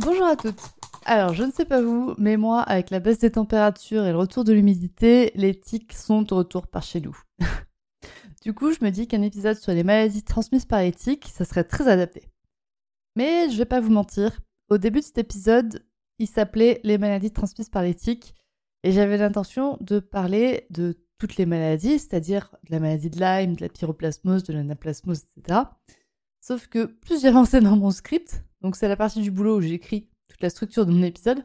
Bonjour à toutes. Alors, je ne sais pas vous, mais moi, avec la baisse des températures et le retour de l'humidité, les tiques sont au retour par chez nous. du coup, je me dis qu'un épisode sur les maladies transmises par les tiques, ça serait très adapté. Mais je vais pas vous mentir, au début de cet épisode, il s'appelait Les maladies transmises par les tiques, et j'avais l'intention de parler de toutes les maladies, c'est-à-dire de la maladie de Lyme, de la pyroplasmose, de l'anaplasmose, etc. Sauf que plus j'avançais dans mon script, donc c'est la partie du boulot où j'écris toute la structure de mon épisode,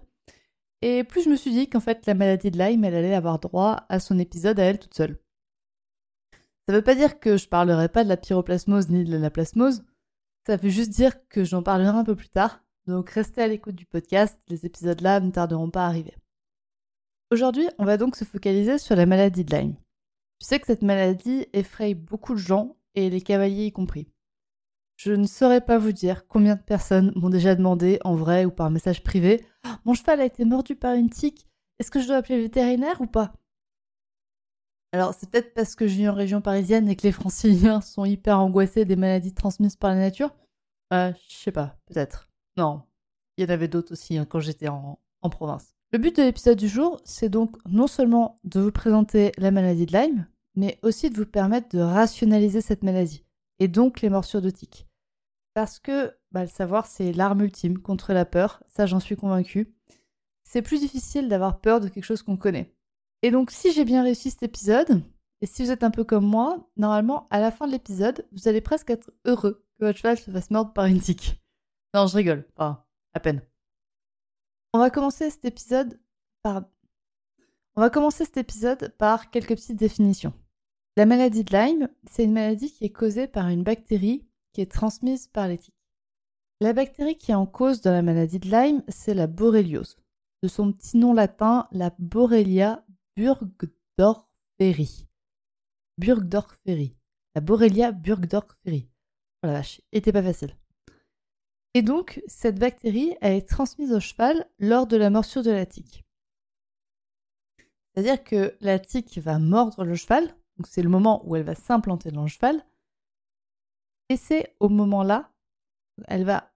et plus je me suis dit qu'en fait la maladie de Lyme, elle allait avoir droit à son épisode à elle toute seule. Ça veut pas dire que je parlerai pas de la pyroplasmose ni de l'anaplasmose, ça veut juste dire que j'en parlerai un peu plus tard, donc restez à l'écoute du podcast, les épisodes là ne tarderont pas à arriver. Aujourd'hui, on va donc se focaliser sur la maladie de Lyme. Je sais que cette maladie effraie beaucoup de gens, et les cavaliers y compris. Je ne saurais pas vous dire combien de personnes m'ont déjà demandé, en vrai ou par message privé, «Ah, Mon cheval a été mordu par une tique, est-ce que je dois appeler le vétérinaire ou pas? Alors, c'est peut-être parce que je vis en région parisienne et que les franciliens sont hyper angoissés des maladies transmises par la nature euh, Je sais pas, peut-être. Non, il y en avait d'autres aussi hein, quand j'étais en province. Le but de l'épisode du jour, c'est donc non seulement de vous présenter la maladie de Lyme, mais aussi de vous permettre de rationaliser cette maladie, et donc les morsures de tiques. Parce que bah, le savoir, c'est l'arme ultime contre la peur, ça j'en suis convaincue. C'est plus difficile d'avoir peur de quelque chose qu'on connaît. Et donc si j'ai bien réussi cet épisode, et si vous êtes un peu comme moi, normalement à la fin de l'épisode, vous allez presque être heureux que votre cheval se fasse mordre par une tique. Non, je rigole, pas à peine. On va commencer cet épisode par on va commencer cet épisode par quelques petites définitions. La maladie de Lyme, c'est une maladie qui est causée par une bactérie qui est transmise par les tiques. La bactérie qui est en cause dans la maladie de Lyme, c'est la borréliose. De son petit nom latin, la Borrelia burgdorferi. Burgdorferi. La Borrelia burgdorferi. Oh la vache, était pas facile. Et donc, cette bactérie, elle est transmise au cheval lors de la morsure de la tique. C'est-à-dire que la tique va mordre le cheval, donc c'est le moment où elle va s'implanter dans le cheval, et c'est au moment-là, elle va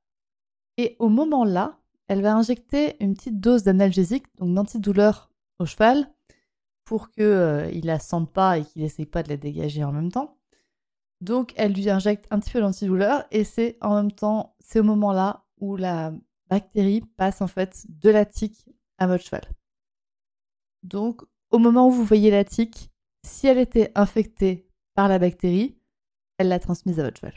et au moment-là, elle va injecter une petite dose d'analgésique, donc d'antidouleur au cheval, pour qu'il euh, il la sente pas et qu'il n'essaye pas de la dégager en même temps. Donc elle lui injecte un petit peu d'antidouleur et c'est en même temps, c'est au moment-là où la bactérie passe en fait de la tique à votre cheval. Donc au moment où vous voyez la tique, si elle était infectée par la bactérie, elle l'a transmise à votre cheval.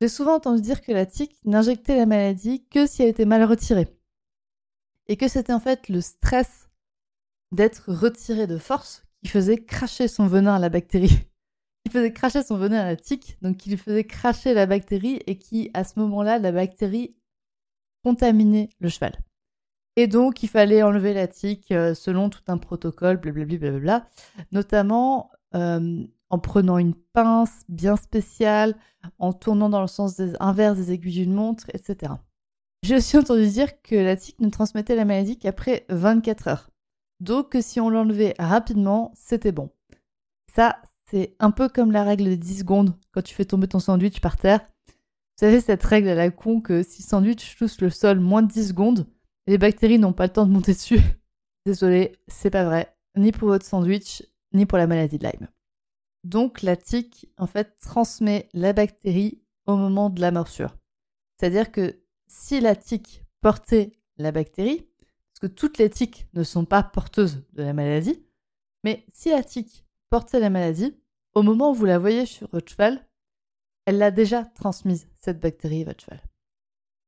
J'ai souvent entendu dire que la tique n'injectait la maladie que si elle était mal retirée. Et que c'était en fait le stress d'être retiré de force qui faisait cracher son venin à la bactérie. qui faisait cracher son venin à la tique, donc qui lui faisait cracher la bactérie et qui, à ce moment-là, la bactérie contaminait le cheval. Et donc, il fallait enlever la tique euh, selon tout un protocole, blablabla, blablabla, notamment euh, en prenant une pince bien spéciale, en tournant dans le sens inverse des aiguilles d'une montre, etc. J'ai aussi entendu dire que la tique ne transmettait la maladie qu'après 24 heures. Donc que si on l'enlevait rapidement, c'était bon. Ça, c'est un peu comme la règle de 10 secondes quand tu fais tomber ton sandwich par terre. Vous savez cette règle à la con que si le sandwich touche le sol moins de 10 secondes, les bactéries n'ont pas le temps de monter dessus. Désolé, c'est pas vrai, ni pour votre sandwich, ni pour la maladie de Lyme. Donc la tique, en fait, transmet la bactérie au moment de la morsure. C'est-à-dire que si la tique portait la bactérie, parce que toutes les tiques ne sont pas porteuses de la maladie, mais si la tique portait la maladie, au moment où vous la voyez sur votre cheval, elle l'a déjà transmise, cette bactérie, votre cheval.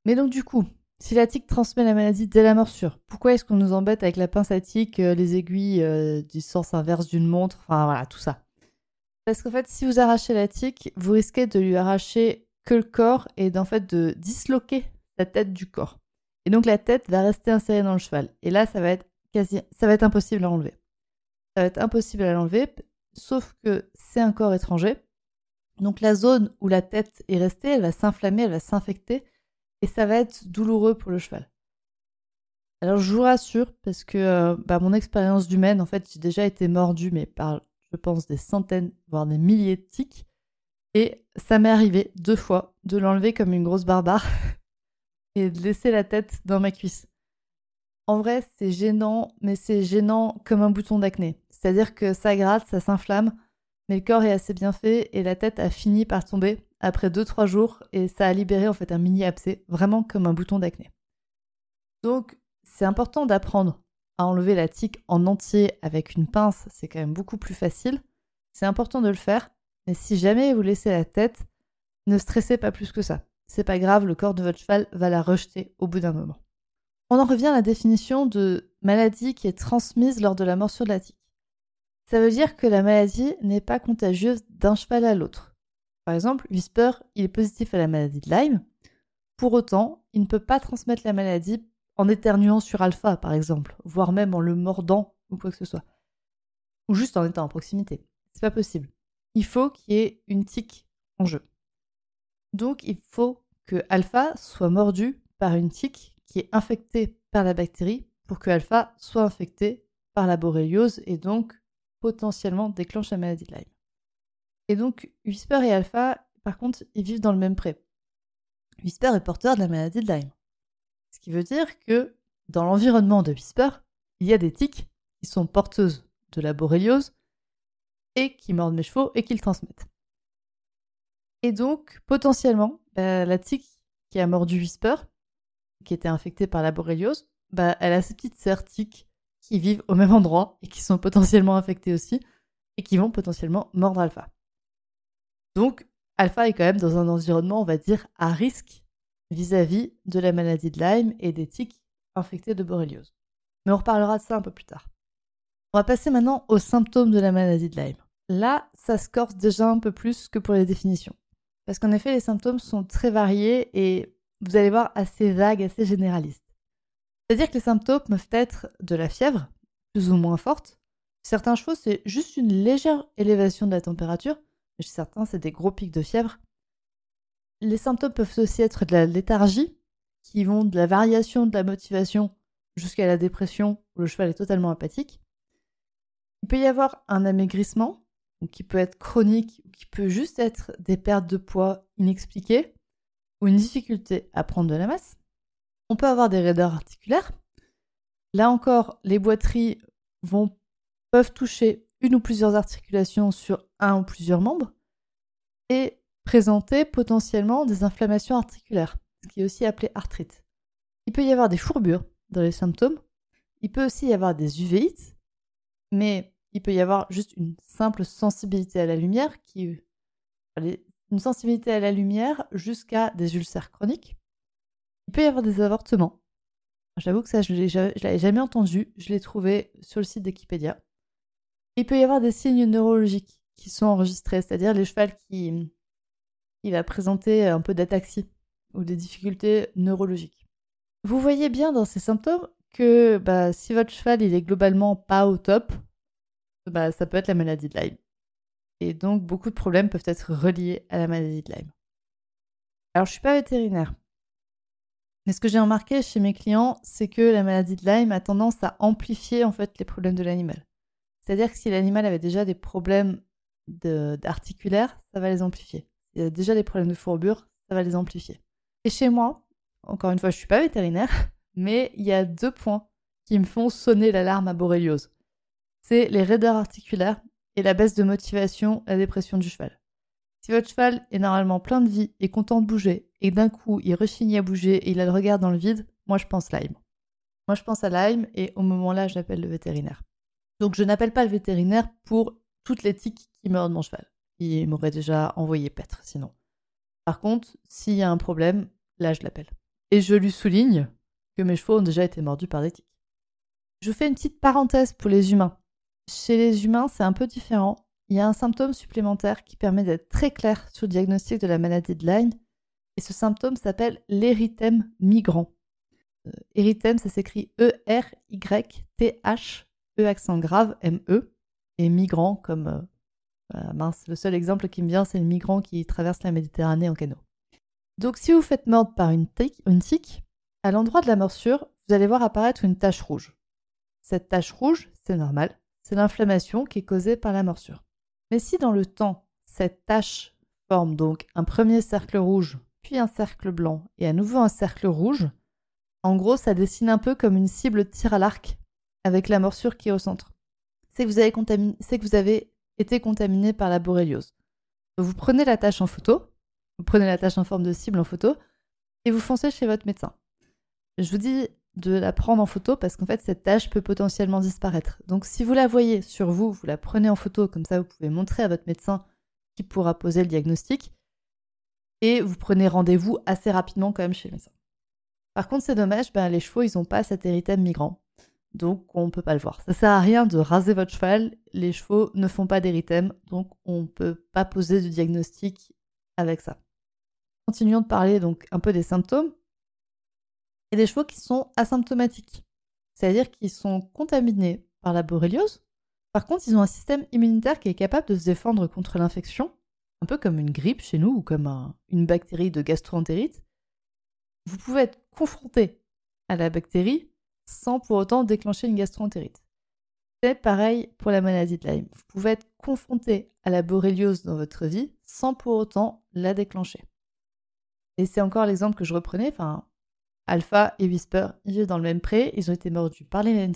Mais donc du coup, si la tique transmet la maladie dès la morsure, pourquoi est-ce qu'on nous embête avec la pince à tique, euh, les aiguilles euh, du sens inverse d'une montre, enfin voilà, tout ça? Parce qu'en fait, si vous arrachez la tique, vous risquez de lui arracher que le corps et d'en fait de disloquer la tête du corps. Et donc la tête va rester insérée dans le cheval. Et là, ça va être quasi, ça va être impossible à enlever. Ça va être impossible à l'enlever, sauf que c'est un corps étranger. Donc la zone où la tête est restée, elle va s'inflammer, elle va s'infecter, et ça va être douloureux pour le cheval. Alors je vous rassure, parce que euh, bah, mon expérience d'humaine, en fait, j'ai déjà été mordu, mais par, je pense, des centaines, voire des milliers de tiques. Et ça m'est arrivé deux fois de l'enlever comme une grosse barbare et de laisser la tête dans ma cuisse. En vrai, c'est gênant, mais c'est gênant comme un bouton d'acné. C'est-à-dire que ça gratte, ça s'inflamme, mais le corps est assez bien fait et la tête a fini par tomber après 2-3 jours et ça a libéré en fait un mini abcès, vraiment comme un bouton d'acné. Donc, c'est important d'apprendre à enlever la tique en entier avec une pince, c'est quand même beaucoup plus facile. C'est important de le faire, mais si jamais vous laissez la tête, ne stressez pas plus que ça. C'est pas grave, le corps de votre cheval va la rejeter au bout d'un moment. On en revient à la définition de maladie qui est transmise lors de la morsure de la tique. Ça veut dire que la maladie n'est pas contagieuse d'un cheval à l'autre. Par exemple, Whisper, il est positif à la maladie de Lyme. Pour autant, il ne peut pas transmettre la maladie en éternuant sur Alpha, par exemple, voire même en le mordant ou quoi que ce soit. Ou juste en étant en proximité. C'est pas possible. Il faut qu'il y ait une tique en jeu. Donc, il faut que Alpha soit mordu par une tique qui est infectée par la bactérie pour que Alpha soit infecté par la borréliose et donc potentiellement déclenche la maladie de Lyme. Et donc, Whisper et Alpha, par contre, ils vivent dans le même pré. Whisper est porteur de la maladie de Lyme. Ce qui veut dire que dans l'environnement de Whisper, il y a des tiques qui sont porteuses de la borréliose et qui mordent mes chevaux et qui le transmettent. Et donc, potentiellement, bah, la tique qui a mordu Whisper, qui était infectée par la borréliose, bah, elle a ces petites sœurs tiques qui vivent au même endroit et qui sont potentiellement infectées aussi et qui vont potentiellement mordre Alpha. Donc, Alpha est quand même dans un environnement, on va dire, à risque vis-à-vis de la maladie de Lyme et des tiques infectées de borréliose. Mais on reparlera de ça un peu plus tard. On va passer maintenant aux symptômes de la maladie de Lyme. Là, ça se corse déjà un peu plus que pour les définitions. Parce qu'en effet, les symptômes sont très variés et vous allez voir assez vagues, assez généralistes. C'est-à-dire que les symptômes peuvent être de la fièvre, plus ou moins forte. Certains chevaux, c'est juste une légère élévation de la température, chez certains, c'est des gros pics de fièvre. Les symptômes peuvent aussi être de la léthargie, qui vont de la variation de la motivation jusqu'à la dépression, où le cheval est totalement apathique. Il peut y avoir un amaigrissement, qui peut être chronique, ou qui peut juste être des pertes de poids inexpliquées, ou une difficulté à prendre de la masse. On peut avoir des raideurs articulaires. Là encore, les boiteries peuvent toucher une ou plusieurs articulations sur ou plusieurs membres. Et présenter potentiellement des inflammations articulaires, ce qui est aussi appelé arthrite. Il peut y avoir des fourbures dans les symptômes, il peut aussi y avoir des uvéites, mais il peut y avoir juste une simple sensibilité à la lumière qui une sensibilité à la lumière jusqu'à des ulcères chroniques. Il peut y avoir des avortements. J'avoue que ça, je ne l'avais jamais entendu. Je l'ai trouvé sur le site d'Equipedia. Il peut y avoir des signes neurologiques qui sont enregistrés, c'est-à-dire les chevaux qui, il va présenter un peu d'ataxie ou des difficultés neurologiques. Vous voyez bien dans ces symptômes que bah, si votre cheval il est globalement pas au top, bah, ça peut être la maladie de Lyme. Et donc beaucoup de problèmes peuvent être reliés à la maladie de Lyme. Alors je suis pas vétérinaire, mais ce que j'ai remarqué chez mes clients, c'est que la maladie de Lyme a tendance à amplifier en fait les problèmes de l'animal. C'est-à-dire que si l'animal avait déjà des problèmes d'articulaires, ça va les amplifier il y a déjà des problèmes de fourbure, ça va les amplifier. Et chez moi, encore une fois, je suis pas vétérinaire, mais il y a deux points qui me font sonner l'alarme à borréliose. C'est les raideurs articulaires et la baisse de motivation, la dépression du cheval. Si votre cheval est normalement plein de vie et content de bouger, et d'un coup il rechigne à bouger et il a le regard dans le vide, moi je pense Lyme. Moi je pense à Lyme et au moment-là j'appelle le vétérinaire. Donc je n'appelle pas le vétérinaire pour toutes les qui meurent de mon cheval il m'aurait déjà envoyé paître sinon. Par contre, s'il y a un problème, là je l'appelle. Et je lui souligne que mes chevaux ont déjà été mordus par des tiques. Je fais une petite parenthèse pour les humains. Chez les humains, c'est un peu différent. Il y a un symptôme supplémentaire qui permet d'être très clair sur le diagnostic de la maladie de Lyme, et ce symptôme s'appelle l'érythème migrant. érythème, ça s'écrit E-R-Y-T-H, E accent grave, M-E, et migrant comme... mince, le seul exemple qui me vient, c'est le migrant qui traverse la Méditerranée en canot. Donc si vous faites mordre par une tique, à l'endroit de la morsure, vous allez voir apparaître une tache rouge. Cette tache rouge, c'est normal, c'est l'inflammation qui est causée par la morsure. Mais si dans le temps, cette tache forme donc un premier cercle rouge, puis un cercle blanc et à nouveau un cercle rouge, en gros, ça dessine un peu comme une cible de tir à l'arc avec la morsure qui est au centre. C'est que vous avez, que vous avez été contaminé par la boréliose. vous prenez la tache en photo, vous prenez la tache en forme de cible en photo et vous foncez chez votre médecin. Je vous dis de la prendre en photo parce qu'en fait cette tache peut potentiellement disparaître. Donc si vous la voyez sur vous, vous la prenez en photo, comme ça vous pouvez montrer à votre médecin qui pourra poser le diagnostic et vous prenez rendez-vous assez rapidement quand même chez le médecin. Par contre c'est dommage, ben, les chevaux ils n'ont pas cet érythème migrant. Donc on ne peut pas le voir. Ça sert à rien de raser votre cheval, les chevaux ne font pas d'érythème, donc on ne peut pas poser de diagnostic avec ça. Continuons de parler donc un peu des symptômes. Et des chevaux qui sont asymptomatiques, c'est-à-dire qu'ils sont contaminés par la boréliose. Par contre, ils ont un système immunitaire qui est capable de se défendre contre l'infection, un peu comme une grippe chez nous ou comme une bactérie de gastroentérite. Vous pouvez être confronté à la bactérie sans pour autant déclencher une gastroentérite. C'est pareil pour la maladie de Lyme. Vous pouvez être confronté à la boréliose dans votre vie sans pour autant la déclencher. Et c'est encore l'exemple que je reprenais. Enfin, Alpha et Whisper, ils vivent dans le même pré, ils ont été mordus par les.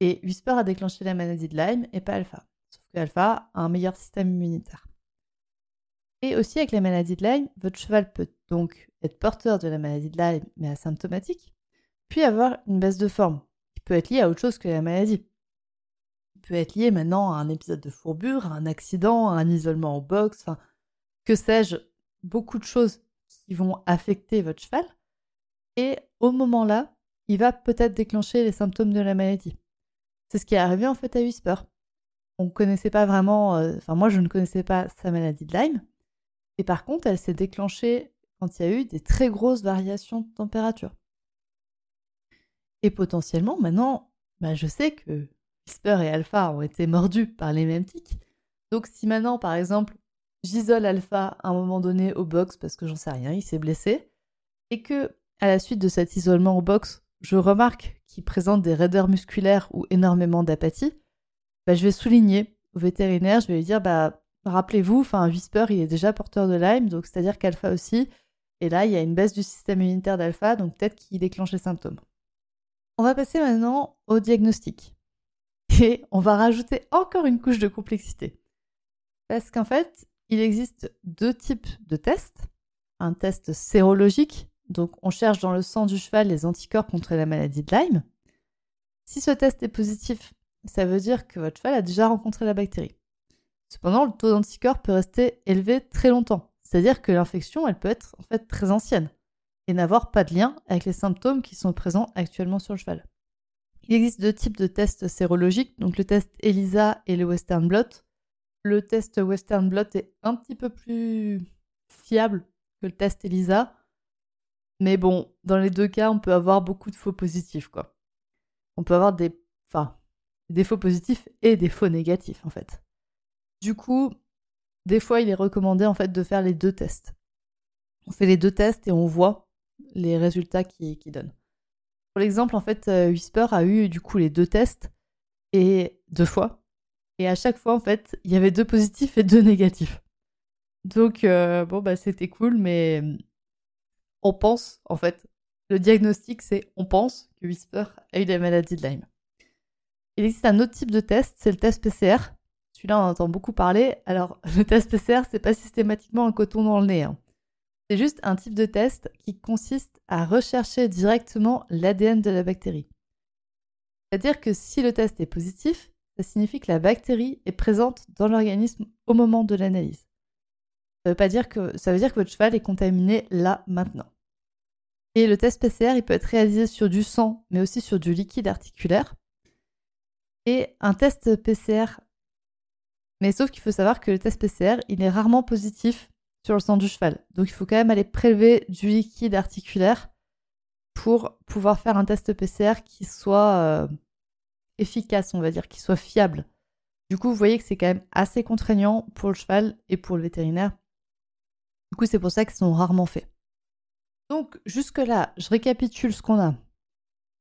Et Whisper a déclenché la maladie de Lyme et pas Alpha. Sauf que Alpha a un meilleur système immunitaire. Et aussi avec la maladie de Lyme, votre cheval peut donc être porteur de la maladie de Lyme mais asymptomatique, puis avoir une baisse de forme, qui peut être liée à autre chose que la maladie. Il peut être lié maintenant à un épisode de fourbure, à un accident, à un isolement au box, enfin, que sais-je, beaucoup de choses qui vont affecter votre cheval. Et au moment-là, il va peut-être déclencher les symptômes de la maladie. C'est ce qui est arrivé en fait à Whisper. On ne connaissait pas vraiment, euh, enfin moi je ne connaissais pas sa maladie de Lyme. Et par contre, elle s'est déclenchée quand il y a eu des très grosses variations de température. Et potentiellement, maintenant, bah, je sais que Whisper et Alpha ont été mordus par les mêmes tiques. Donc si maintenant, par exemple, j'isole Alpha à un moment donné au box parce que j'en sais rien, il s'est blessé, et que à la suite de cet isolement au box, je remarque qu'il présente des raideurs musculaires ou énormément d'apathie, bah, je vais souligner au vétérinaire, je vais lui dire bah rappelez-vous, enfin Whisper il est déjà porteur de Lyme, donc c'est-à-dire qu'Alpha aussi, et là il y a une baisse du système immunitaire d'Alpha, donc peut-être qu'il déclenche les symptômes. On va passer maintenant au diagnostic. Et on va rajouter encore une couche de complexité. Parce qu'en fait, il existe deux types de tests. Un test sérologique, donc on cherche dans le sang du cheval les anticorps contre la maladie de Lyme. Si ce test est positif, ça veut dire que votre cheval a déjà rencontré la bactérie. Cependant, le taux d'anticorps peut rester élevé très longtemps, c'est-à-dire que l'infection, elle peut être en fait très ancienne et n'avoir pas de lien avec les symptômes qui sont présents actuellement sur le cheval. Il existe deux types de tests sérologiques, donc le test ELISA et le Western Blot. Le test Western Blot est un petit peu plus fiable que le test ELISA. Mais bon, dans les deux cas, on peut avoir beaucoup de faux positifs, quoi. On peut avoir des, des faux positifs et des faux négatifs, en fait. Du coup, des fois, il est recommandé, en fait, de faire les deux tests. On fait les deux tests et on voit les résultats qu'ils qui donnent. Pour l'exemple, en fait, euh, Whisper a eu, du coup, les deux tests et deux fois. Et à chaque fois, en fait, il y avait deux positifs et deux négatifs. Donc, euh, bon, bah, c'était cool, mais on pense, en fait, le diagnostic, c'est on pense que Whisper a eu la maladie de Lyme. Il existe un autre type de test, c'est le test PCR. Celui-là, on entend beaucoup parler. Alors, le test PCR, c'est pas systématiquement un coton dans le nez. Hein. C'est juste un type de test qui consiste à rechercher directement l'ADN de la bactérie. C'est-à-dire que si le test est positif, ça signifie que la bactérie est présente dans l'organisme au moment de l'analyse. Ça veut dire que ça veut dire que votre cheval est contaminé là maintenant. Et le test PCR, il peut être réalisé sur du sang, mais aussi sur du liquide articulaire. Et un test PCR, mais sauf qu'il faut savoir que le test PCR, il est rarement positif sur le sang du cheval. Donc il faut quand même aller prélever du liquide articulaire pour pouvoir faire un test PCR qui soit euh, efficace, on va dire, qui soit fiable. Du coup, vous voyez que c'est quand même assez contraignant pour le cheval et pour le vétérinaire. Du coup, c'est pour ça qu'ils sont rarement faits. Donc, jusque-là, je récapitule ce qu'on a.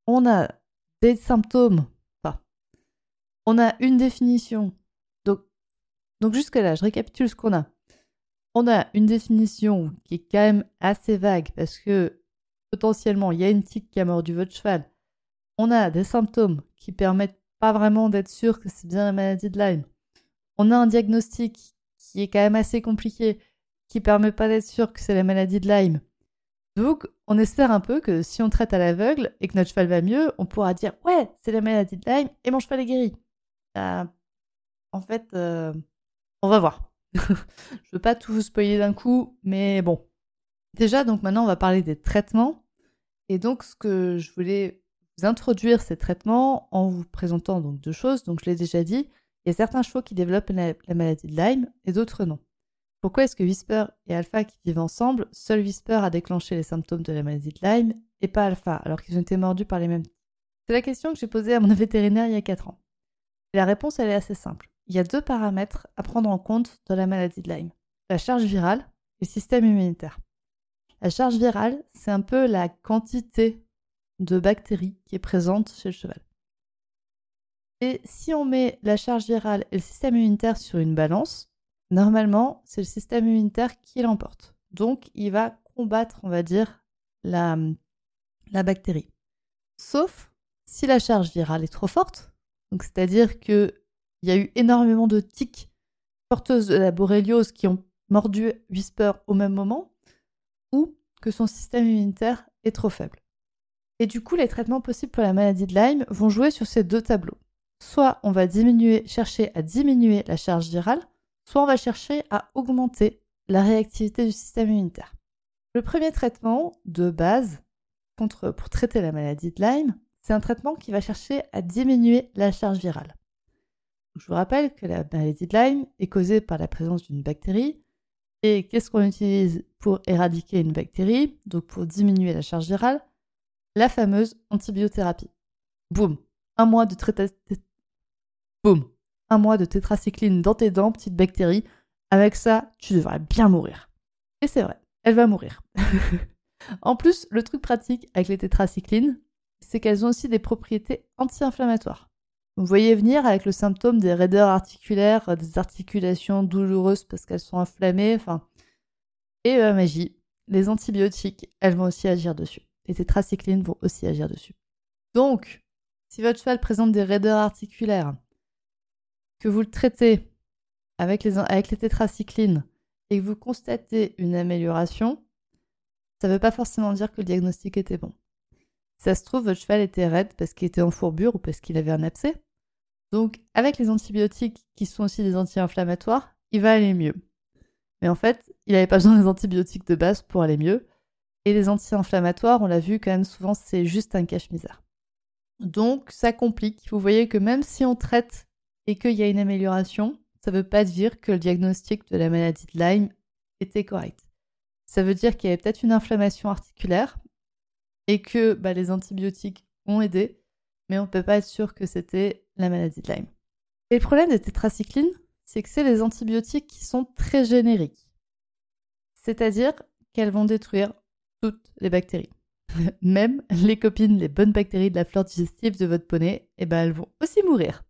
On a des symptômes, enfin, on a une définition. Donc, donc jusque-là, je récapitule ce qu'on a. On a une définition qui est quand même assez vague parce que potentiellement, il y a une tique qui a mordu votre cheval. On a des symptômes qui permettent pas vraiment d'être sûr que c'est bien la maladie de Lyme. On a un diagnostic qui est quand même assez compliqué, qui permet pas d'être sûr que c'est la maladie de Lyme. Donc, on espère un peu que si on traite à l'aveugle et que notre cheval va mieux, on pourra dire ouais, c'est la maladie de Lyme et mon cheval est guéri. Euh, en fait, euh, on va voir. je veux pas tout vous spoiler d'un coup, mais bon. Déjà, donc maintenant, on va parler des traitements. Et donc, ce que je voulais vous introduire ces traitements en vous présentant donc deux choses. Donc, je l'ai déjà dit, il y a certains chevaux qui développent la maladie de Lyme et d'autres non. Pourquoi est-ce que Whisper et Alpha qui vivent ensemble, seul Whisper a déclenché les symptômes de la maladie de Lyme et pas Alpha, alors qu'ils ont été mordus par les mêmes? C'est la question que j'ai posée à mon vétérinaire il y a 4 ans. Et la réponse, elle est assez simple. Il y a deux paramètres à prendre en compte dans la maladie de Lyme. La charge virale et le système immunitaire. La charge virale, c'est un peu la quantité de bactéries qui est présente chez le cheval. Et si on met la charge virale et le système immunitaire sur une balance, normalement, c'est le système immunitaire qui l'emporte. Donc, il va combattre, on va dire, la, bactérie. Sauf si la charge virale est trop forte, c'est-à-dire qu'il y a eu énormément de tiques porteuses de la boréliose qui ont mordu Whisper au même moment, ou que son système immunitaire est trop faible. Et du coup, les traitements possibles pour la maladie de Lyme vont jouer sur ces deux tableaux. Soit on va chercher à diminuer la charge virale, soit on va chercher à augmenter la réactivité du système immunitaire. Le premier traitement de base pour traiter la maladie de Lyme, c'est un traitement qui va chercher à diminuer la charge virale. Je vous rappelle que la maladie de Lyme est causée par la présence d'une bactérie. Et qu'est-ce qu'on utilise pour éradiquer une bactérie, donc pour diminuer la charge virale La fameuse antibiothérapie. Boum Un mois de. Boum un mois de tétracycline dans tes dents, petite bactérie. Avec ça, tu devrais bien mourir. Et c'est vrai, elle va mourir. en plus, le truc pratique avec les tétracyclines, c'est qu'elles ont aussi des propriétés anti-inflammatoires. Vous voyez venir avec le symptôme des raideurs articulaires, des articulations douloureuses parce qu'elles sont inflammées, enfin. Et magie, les antibiotiques, elles vont aussi agir dessus. Les tétracyclines vont aussi agir dessus. Donc, si votre cheval présente des raideurs articulaires, que vous le traitez avec les, avec les tétracyclines et que vous constatez une amélioration, ça ne veut pas forcément dire que le diagnostic était bon. Ça se trouve, votre cheval était raide parce qu'il était en fourbure ou parce qu'il avait un abcès. Donc, avec les antibiotiques qui sont aussi des anti-inflammatoires, il va aller mieux. Mais en fait, il n'avait pas besoin des antibiotiques de base pour aller mieux. Et les anti-inflammatoires, on l'a vu quand même souvent, c'est juste un cache-misère. Donc, ça complique. Vous voyez que même si on traite et qu'il y a une amélioration, ça ne veut pas dire que le diagnostic de la maladie de Lyme était correct. Ça veut dire qu'il y avait peut-être une inflammation articulaire et que bah, les antibiotiques ont aidé, mais on ne peut pas être sûr que c'était la maladie de Lyme. Et le problème des tétracyclines, c'est que c'est les antibiotiques qui sont très génériques. C'est-à-dire qu'elles vont détruire toutes les bactéries. Même les copines, les bonnes bactéries de la flore digestive de votre poney, eh ben, elles vont aussi mourir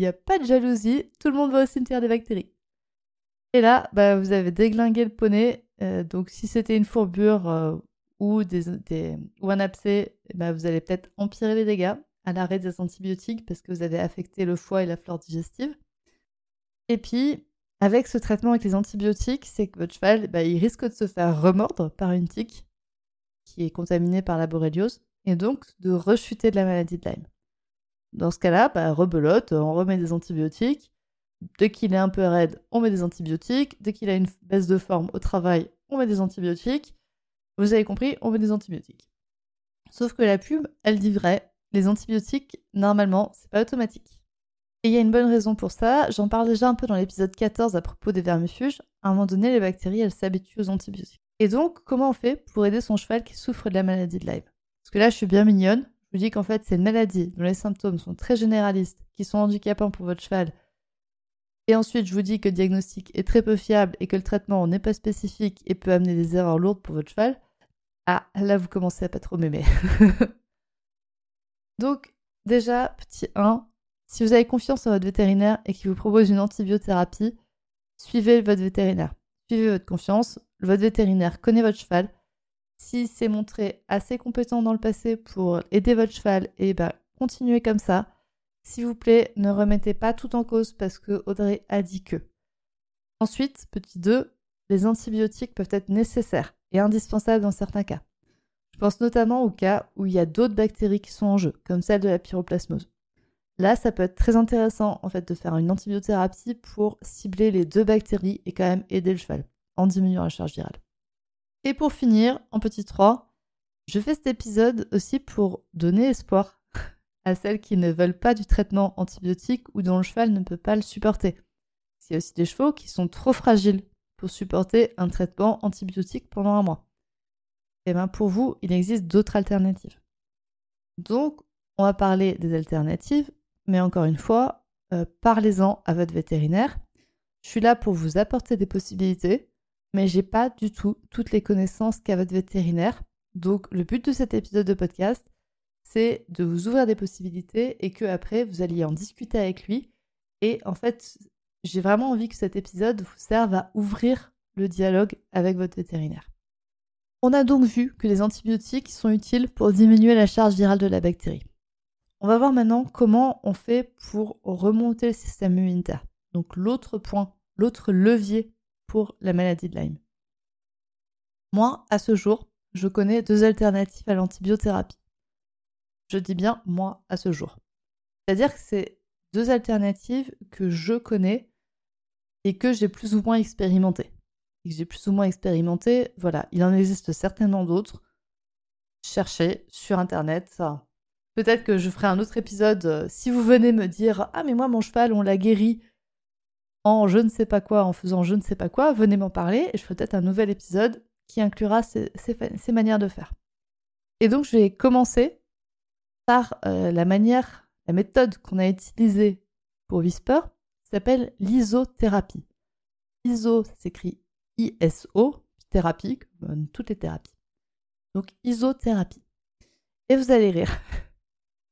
il n'y a pas de jalousie, tout le monde va au cimetière des bactéries. Et là, bah, vous avez déglingué le poney. Euh, donc, si c'était une fourbure euh, ou, un abcès, bah, vous allez peut-être empirer les dégâts à l'arrêt des antibiotiques parce que vous avez affecté le foie et la flore digestive. Et puis, avec ce traitement avec les antibiotiques, c'est que votre cheval, bah, il risque de se faire remordre par une tique qui est contaminée par la boréliose et donc de rechuter de la maladie de Lyme. Dans ce cas-là, bah, rebelote, on remet des antibiotiques. Dès qu'il est un peu raide, on met des antibiotiques. Dès qu'il a une baisse de forme au travail, on met des antibiotiques. Vous avez compris, on met des antibiotiques. Sauf que la pub, elle dit vrai. Les antibiotiques, normalement, c'est pas automatique. Et il y a une bonne raison pour ça. J'en parle déjà un peu dans l'épisode 14 à propos des vermifuges. À un moment donné, les bactéries, elles s'habituent aux antibiotiques. Et donc, comment on fait pour aider son cheval qui souffre de la maladie de Lyme? Parce que là, je suis bien mignonne. Je vous dis qu'en fait, c'est une maladie dont les symptômes sont très généralistes, qui sont handicapants pour votre cheval. Et ensuite, je vous dis que le diagnostic est très peu fiable et que le traitement n'est pas spécifique et peut amener des erreurs lourdes pour votre cheval. Ah, là, vous commencez à pas trop m'aimer. Donc, déjà, petit 1, si vous avez confiance en votre vétérinaire et qu'il vous propose une antibiothérapie, suivez votre vétérinaire. Suivez votre confiance. Votre vétérinaire connaît votre cheval. S'il s'est montré assez compétent dans le passé pour aider votre cheval, et eh ben, continuez comme ça. S'il vous plaît, ne remettez pas tout en cause parce que Audrey a dit que. Ensuite, petit 2, les antibiotiques peuvent être nécessaires et indispensables dans certains cas. Je pense notamment au cas où il y a d'autres bactéries qui sont en jeu, comme celle de la pyroplasmose. Là, ça peut être très intéressant en fait de faire une antibiothérapie pour cibler les deux bactéries et quand même aider le cheval en diminuant la charge virale. Et pour finir, en petit 3, je fais cet épisode aussi pour donner espoir à celles qui ne veulent pas du traitement antibiotique ou dont le cheval ne peut pas le supporter. Il y a aussi des chevaux qui sont trop fragiles pour supporter un traitement antibiotique pendant un mois. Eh bien pour vous, il existe d'autres alternatives. Donc, on va parler des alternatives mais encore une fois, euh, parlez-en à votre vétérinaire. Je suis là pour vous apporter des possibilités, mais j'ai pas du tout toutes les connaissances qu'a votre vétérinaire. Donc le but de cet épisode de podcast, c'est de vous ouvrir des possibilités et que après vous alliez en discuter avec lui. Et en fait, j'ai vraiment envie que cet épisode vous serve à ouvrir le dialogue avec votre vétérinaire. On a donc vu que les antibiotiques sont utiles pour diminuer la charge virale de la bactérie. On va voir maintenant comment on fait pour remonter le système immunitaire. Donc l'autre point, l'autre levier pour la maladie de Lyme. Moi, à ce jour, je connais deux alternatives à l'antibiothérapie. Je dis bien moi à ce jour. C'est-à-dire que c'est deux alternatives que je connais et que j'ai plus ou moins expérimentées. Que j'ai plus ou moins expérimenté, voilà, il en existe certainement d'autres. Cherchez sur internet, Peut-être que je ferai un autre épisode euh, si vous venez me dire Ah, mais moi, mon cheval, on l'a guéri en je ne sais pas quoi, en faisant je ne sais pas quoi, venez m'en parler et je ferai peut-être un nouvel épisode qui inclura ces, manières de faire. Et donc, je vais commencer par euh, la manière, la méthode qu'on a utilisée pour Whisper, qui s'appelle l'isothérapie. Iso, ça s'écrit I-S-O, thérapie, comme toutes les thérapies. Donc, isothérapie. Et vous allez rire.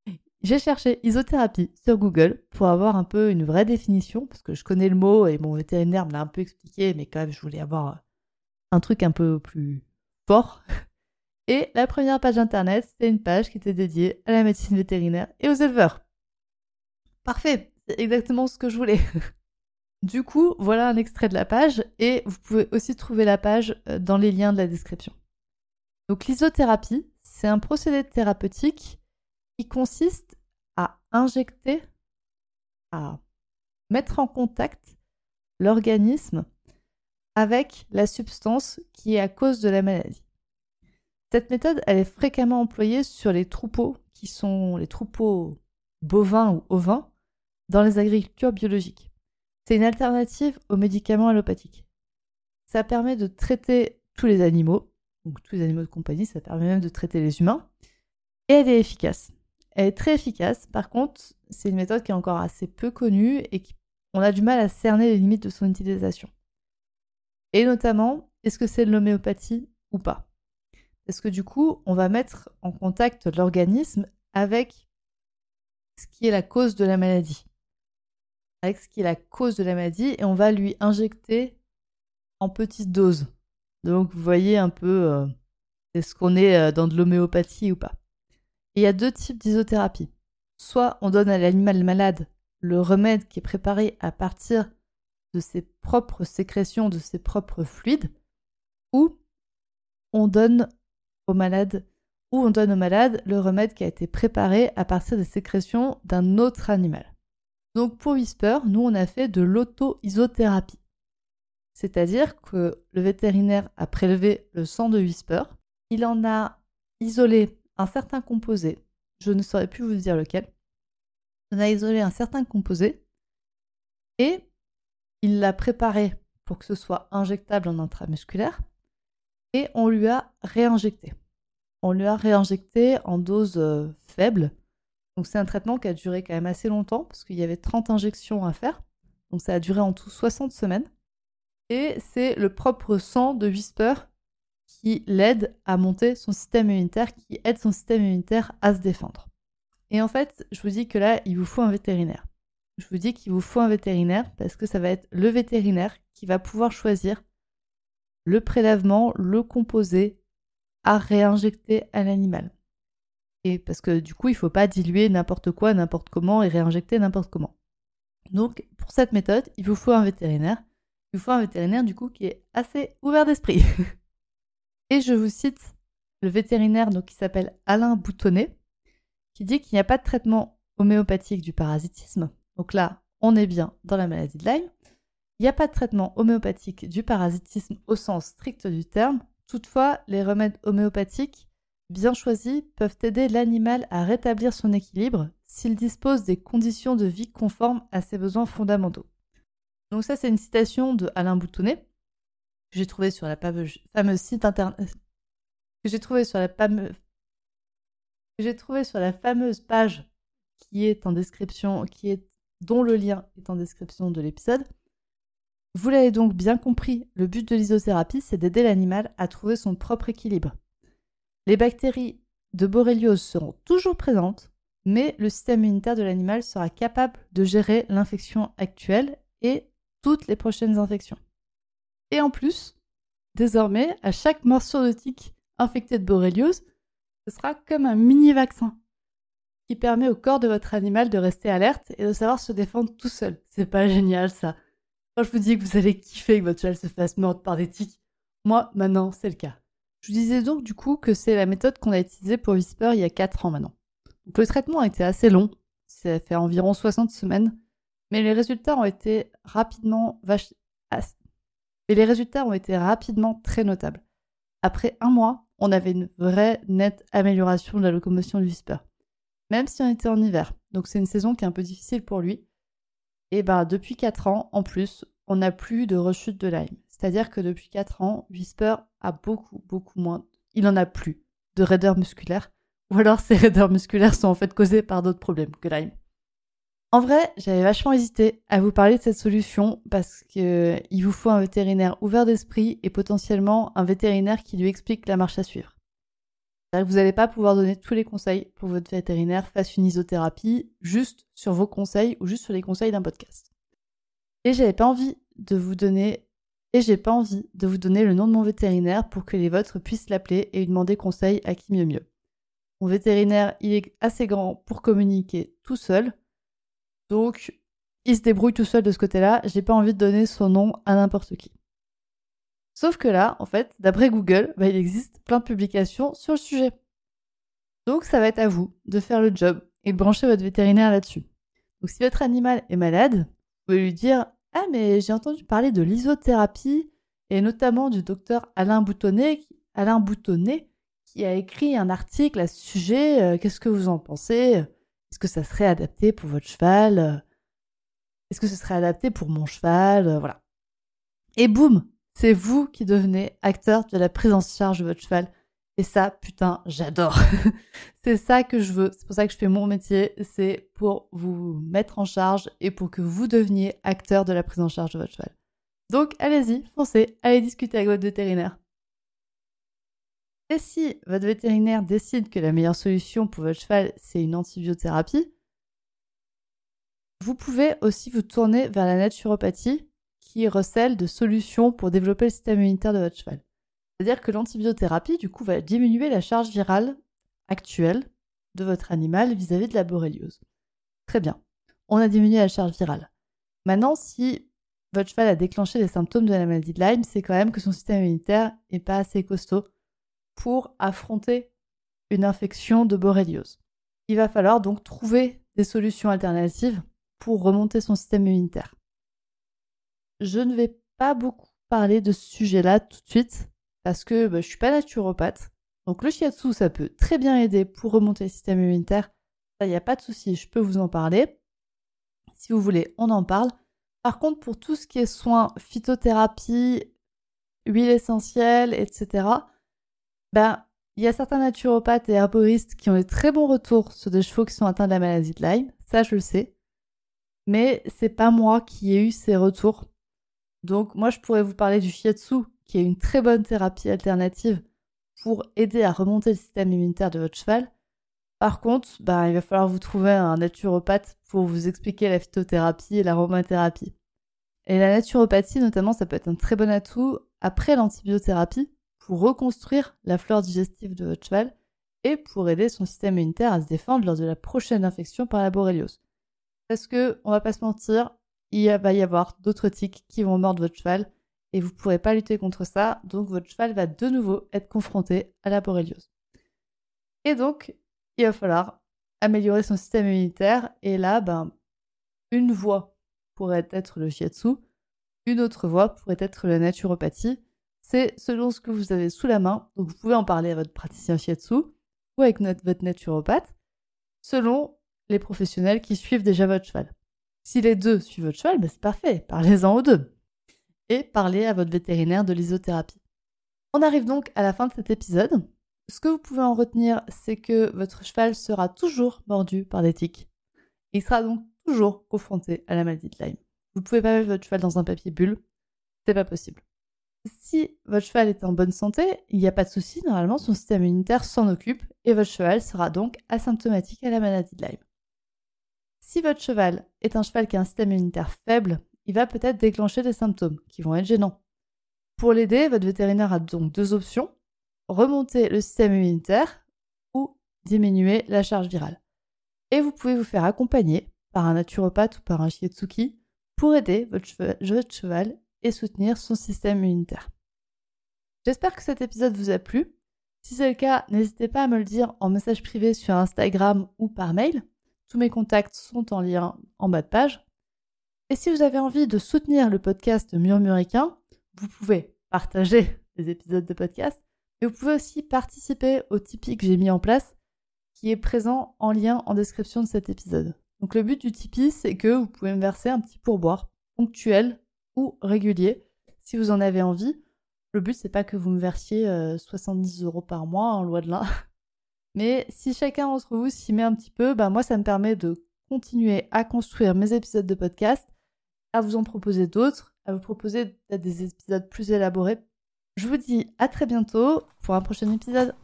J'ai cherché isothérapie sur Google pour avoir un peu une vraie définition, parce que je connais le mot et mon vétérinaire me l'a un peu expliqué, mais quand même je voulais avoir un truc un peu plus fort. Et la première page internet, c'était une page qui était dédiée à la médecine vétérinaire et aux éleveurs. Parfait, c'est exactement ce que je voulais. Du coup, voilà un extrait de la page et vous pouvez aussi trouver la page euh, dans les liens de la description. Donc l'isothérapie, c'est un procédé thérapeutique qui consiste à injecter, à mettre en contact l'organisme avec la substance qui est à cause de la maladie. Cette méthode, elle est fréquemment employée sur les troupeaux qui sont les troupeaux bovins ou ovins dans les agricultures biologiques. C'est une alternative aux médicaments allopathiques. Ça permet de traiter tous les animaux, donc tous les animaux de compagnie, ça permet même de traiter les humains, et elle est efficace. Elle est très efficace. Par contre, c'est une méthode qui est encore assez peu connue et qu'on a du mal à cerner les limites de son utilisation. Et notamment, est-ce que c'est de l'homéopathie ou pas? Parce que du coup, on va mettre en contact l'organisme avec ce qui est la cause de la maladie. Avec ce qui est la cause de la maladie et on va lui injecter en petites doses. Donc vous voyez un peu euh, est-ce qu'on est euh, dans de l'homéopathie ou pas il y a deux types d'isothérapie. Soit on donne à l'animal malade le remède qui est préparé à partir de ses propres sécrétions, de ses propres fluides, ou on donne au malade ou on donne au malade le remède qui a été préparé à partir des sécrétions d'un autre animal. Donc pour Whisper, nous on a fait de l'auto-isothérapie. C'est-à-dire que le vétérinaire a prélevé le sang de Whisper, il en a isolé un certain composé, je ne saurais plus vous dire lequel. On a isolé un certain composé et il l'a préparé pour que ce soit injectable en intramusculaire et on lui a réinjecté. on lui a réinjecté en dose euh, faible. Donc c'est un traitement qui a duré quand même assez longtemps parce qu'il y avait 30 injections à faire. Donc ça a duré en tout 60 semaines. Et c'est le propre sang de Whisper qui l'aide à monter son système immunitaire, qui aide son système immunitaire à se défendre. Et en fait, je vous dis que là, il vous faut un vétérinaire. Je vous dis qu'il vous faut un vétérinaire parce que ça va être le vétérinaire qui va pouvoir choisir le prélèvement, le composé à réinjecter à l'animal. Et parce que du coup, il faut pas diluer n'importe quoi, n'importe comment et réinjecter n'importe comment. Donc, pour cette méthode, il vous faut un vétérinaire. Il vous faut un vétérinaire du coup qui est assez ouvert d'esprit. et je vous cite le vétérinaire qui s'appelle Alain Boutonnet, qui dit qu'il n'y a pas de traitement homéopathique du parasitisme. Donc là, on est bien dans la maladie de Lyme. Il n'y a pas de traitement homéopathique du parasitisme au sens strict du terme. Toutefois, les remèdes homéopathiques bien choisis peuvent aider l'animal à rétablir son équilibre s'il dispose des conditions de vie conformes à ses besoins fondamentaux. Donc ça, c'est une citation de Alain Boutonnet que j'ai trouvé sur la fameuse, site internet que j'ai sur la fameuse j'ai sur la fameuse page qui est en description, qui est dont le lien est en description de l'épisode. Vous l'avez donc bien compris, le but de l'isothérapie, c'est d'aider l'animal à trouver son propre équilibre. Les bactéries de borréliose seront toujours présentes, mais le système immunitaire de l'animal sera capable de gérer l'infection actuelle et toutes les prochaines infections. Et en plus, désormais, à chaque morsure de tique infectée de borréliose, ce sera comme un mini-vaccin qui permet au corps de votre animal de rester alerte et de savoir se défendre tout seul. C'est pas génial ça. Quand je vous dis que vous allez kiffer que votre cheval se fasse mordre par des tiques, moi maintenant c'est le cas. Je vous disais donc du coup que c'est la méthode qu'on a utilisée pour Whisper il y a 4 ans maintenant. Le traitement a été assez long, ça fait environ 60 semaines, mais les résultats ont été rapidement vache... Et les résultats ont été rapidement très notables. Après un mois, on avait une vraie nette amélioration de la locomotion du Whisper même si on était en hiver. Donc c'est une saison qui est un peu difficile pour lui. Et ben depuis 4 ans, en plus, on n'a plus de rechute de Lyme. C'est-à-dire que depuis 4 ans, Whisper a beaucoup, beaucoup moins, il en a plus de raideur musculaire. Ou alors ces raideurs musculaires sont en fait causées par d'autres problèmes que Lyme. En vrai, j'avais vachement hésité à vous parler de cette solution parce qu'il vous faut un vétérinaire ouvert d'esprit et potentiellement un vétérinaire qui lui explique la marche à suivre. Vous n'allez pas pouvoir donner tous les conseils pour votre vétérinaire face une isothérapie juste sur vos conseils ou juste sur les conseils d'un podcast. Et j'avais pas envie de vous donner j'ai pas envie de vous donner le nom de mon vétérinaire pour que les vôtres puissent l'appeler et lui demander conseil à qui mieux mieux. Mon vétérinaire, il est assez grand pour communiquer tout seul. Donc, il se débrouille tout seul de ce côté-là. J'ai pas envie de donner son nom à n'importe qui. Sauf que là, en fait, d'après Google, bah, il existe plein de publications sur le sujet. Donc ça va être à vous de faire le job et de brancher votre vétérinaire là-dessus. Donc si votre animal est malade, pouvez lui dire Ah mais j'ai entendu parler de l'isothérapie et notamment du docteur Alain Boutonnet, Alain Boutonnet qui a écrit un article à ce sujet. Euh, qu'est-ce que vous en pensez? Est-ce que ça serait adapté pour votre cheval? Est-ce que ce serait adapté pour mon cheval? Voilà. Et boum, c'est vous qui devenez acteur de la prise en charge de votre cheval. Et ça, putain, j'adore. c'est ça que je veux. C'est pour ça que je fais mon métier. C'est pour vous mettre en charge et pour que vous deveniez acteur de la prise en charge de votre cheval. Donc, allez-y, foncez, allez discuter avec votre vétérinaire. Et si votre vétérinaire décide que la meilleure solution pour votre cheval, c'est une antibiothérapie, vous pouvez aussi vous tourner vers la naturopathie qui recèle de solutions pour développer le système immunitaire de votre cheval. C'est-à-dire que l'antibiothérapie, du coup, va diminuer la charge virale actuelle de votre animal vis-à-vis de la borréliose. Très bien. On a diminué la charge virale. Maintenant, si votre cheval a déclenché les symptômes de la maladie de Lyme, c'est quand même que son système immunitaire n'est pas assez costaud pour affronter une infection de borréliose. Il va falloir donc trouver des solutions alternatives pour remonter son système immunitaire je ne vais pas beaucoup parler de ce sujet-là tout de suite parce que bah, je suis pas naturopathe. Donc le shiatsu, ça peut très bien aider pour remonter le système immunitaire. Ça, il n'y a pas de souci, je peux vous en parler. Si vous voulez, on en parle. Par contre, pour tout ce qui est soins, phytothérapie, huile essentielle, etc., ben, il y a certains naturopathes et herboristes qui ont des très bons retours sur des chevaux qui sont atteints de la maladie de Lyme, ça je le sais. Mais c'est pas moi qui ai eu ces retours. Donc moi je pourrais vous parler du shiatsu, qui est une très bonne thérapie alternative pour aider à remonter le système immunitaire de votre cheval. Par contre, bah, il va falloir vous trouver un naturopathe pour vous expliquer la phytothérapie et l'aromathérapie. Et la naturopathie, notamment, ça peut être un très bon atout après l'antibiothérapie pour reconstruire la flore digestive de votre cheval et pour aider son système immunitaire à se défendre lors de la prochaine infection par la borréliose. Parce que, on va pas se mentir, il va y avoir d'autres tiques qui vont mordre votre cheval et vous ne pourrez pas lutter contre ça, donc votre cheval va de nouveau être confronté à la borréliose. Et donc, il va falloir améliorer son système immunitaire et là, ben, une voie pourrait être le shiatsu, une autre voie pourrait être la naturopathie c'est selon ce que vous avez sous la main. Donc vous pouvez en parler à votre praticien shiatsu ou avec votre naturopathe, selon les professionnels qui suivent déjà votre cheval. Si les deux suivent votre cheval, ben c'est parfait, parlez-en aux deux. Et parlez à votre vétérinaire de l'isothérapie. On arrive donc à la fin de cet épisode. Ce que vous pouvez en retenir, c'est que votre cheval sera toujours mordu par des tiques. Il sera donc toujours confronté à la maladie de Lyme. Vous ne pouvez pas mettre votre cheval dans un papier bulle, c'est pas possible. Si votre cheval est en bonne santé, il n'y a pas de souci, normalement son système immunitaire s'en occupe et votre cheval sera donc asymptomatique à la maladie de Lyme. Si votre cheval est un cheval qui a un système immunitaire faible, il va peut-être déclencher des symptômes qui vont être gênants. Pour l'aider, votre vétérinaire a donc deux options remonter le système immunitaire ou diminuer la charge virale. Et vous pouvez vous faire accompagner par un naturopathe ou par un shiatsuki pour aider votre cheval et soutenir son système immunitaire. J'espère que cet épisode vous a plu. Si c'est le cas, n'hésitez pas à me le dire en message privé sur Instagram ou par mail. Tous mes contacts sont en lien en bas de page. Et si vous avez envie de soutenir le podcast Murmuricain, vous pouvez partager les épisodes de podcast, mais vous pouvez aussi participer au Tipeee que j'ai mis en place, qui est présent en lien en description de cet épisode. Donc le but du Tipeee, c'est que vous pouvez me verser un petit pourboire ponctuel régulier si vous en avez envie. Le but, c'est pas que vous me versiez 70 euh, euros par mois, en loi de l'un. Mais si chacun d'entre vous s'y met un petit peu, bah moi, ça me permet de continuer à construire mes épisodes de podcast, à vous en proposer d'autres, à vous proposer des épisodes plus élaborés. Je vous dis à très bientôt pour un prochain épisode.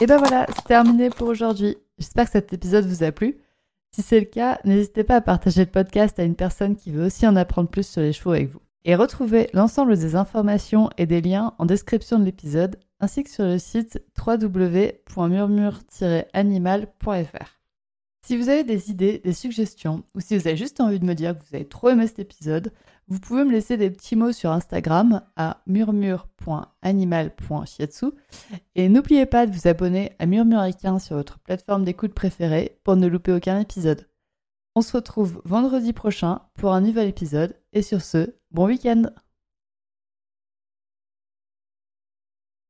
Et ben voilà, c'est terminé pour aujourd'hui. J'espère que cet épisode vous a plu. Si c'est le cas, n'hésitez pas à partager le podcast à une personne qui veut aussi en apprendre plus sur les chevaux avec vous. Et retrouvez l'ensemble des informations et des liens en description de l'épisode, ainsi que sur le site www.murmure-animal.fr. Si vous avez des idées, des suggestions, ou si vous avez juste envie de me dire que vous avez trop aimé cet épisode, vous pouvez me laisser des petits mots sur Instagram à murmure.animal.shiatsu et n'oubliez pas de vous abonner à Murmuricain sur votre plateforme d'écoute préférée pour ne louper aucun épisode. On se retrouve vendredi prochain pour un nouvel épisode et sur ce, bon week-end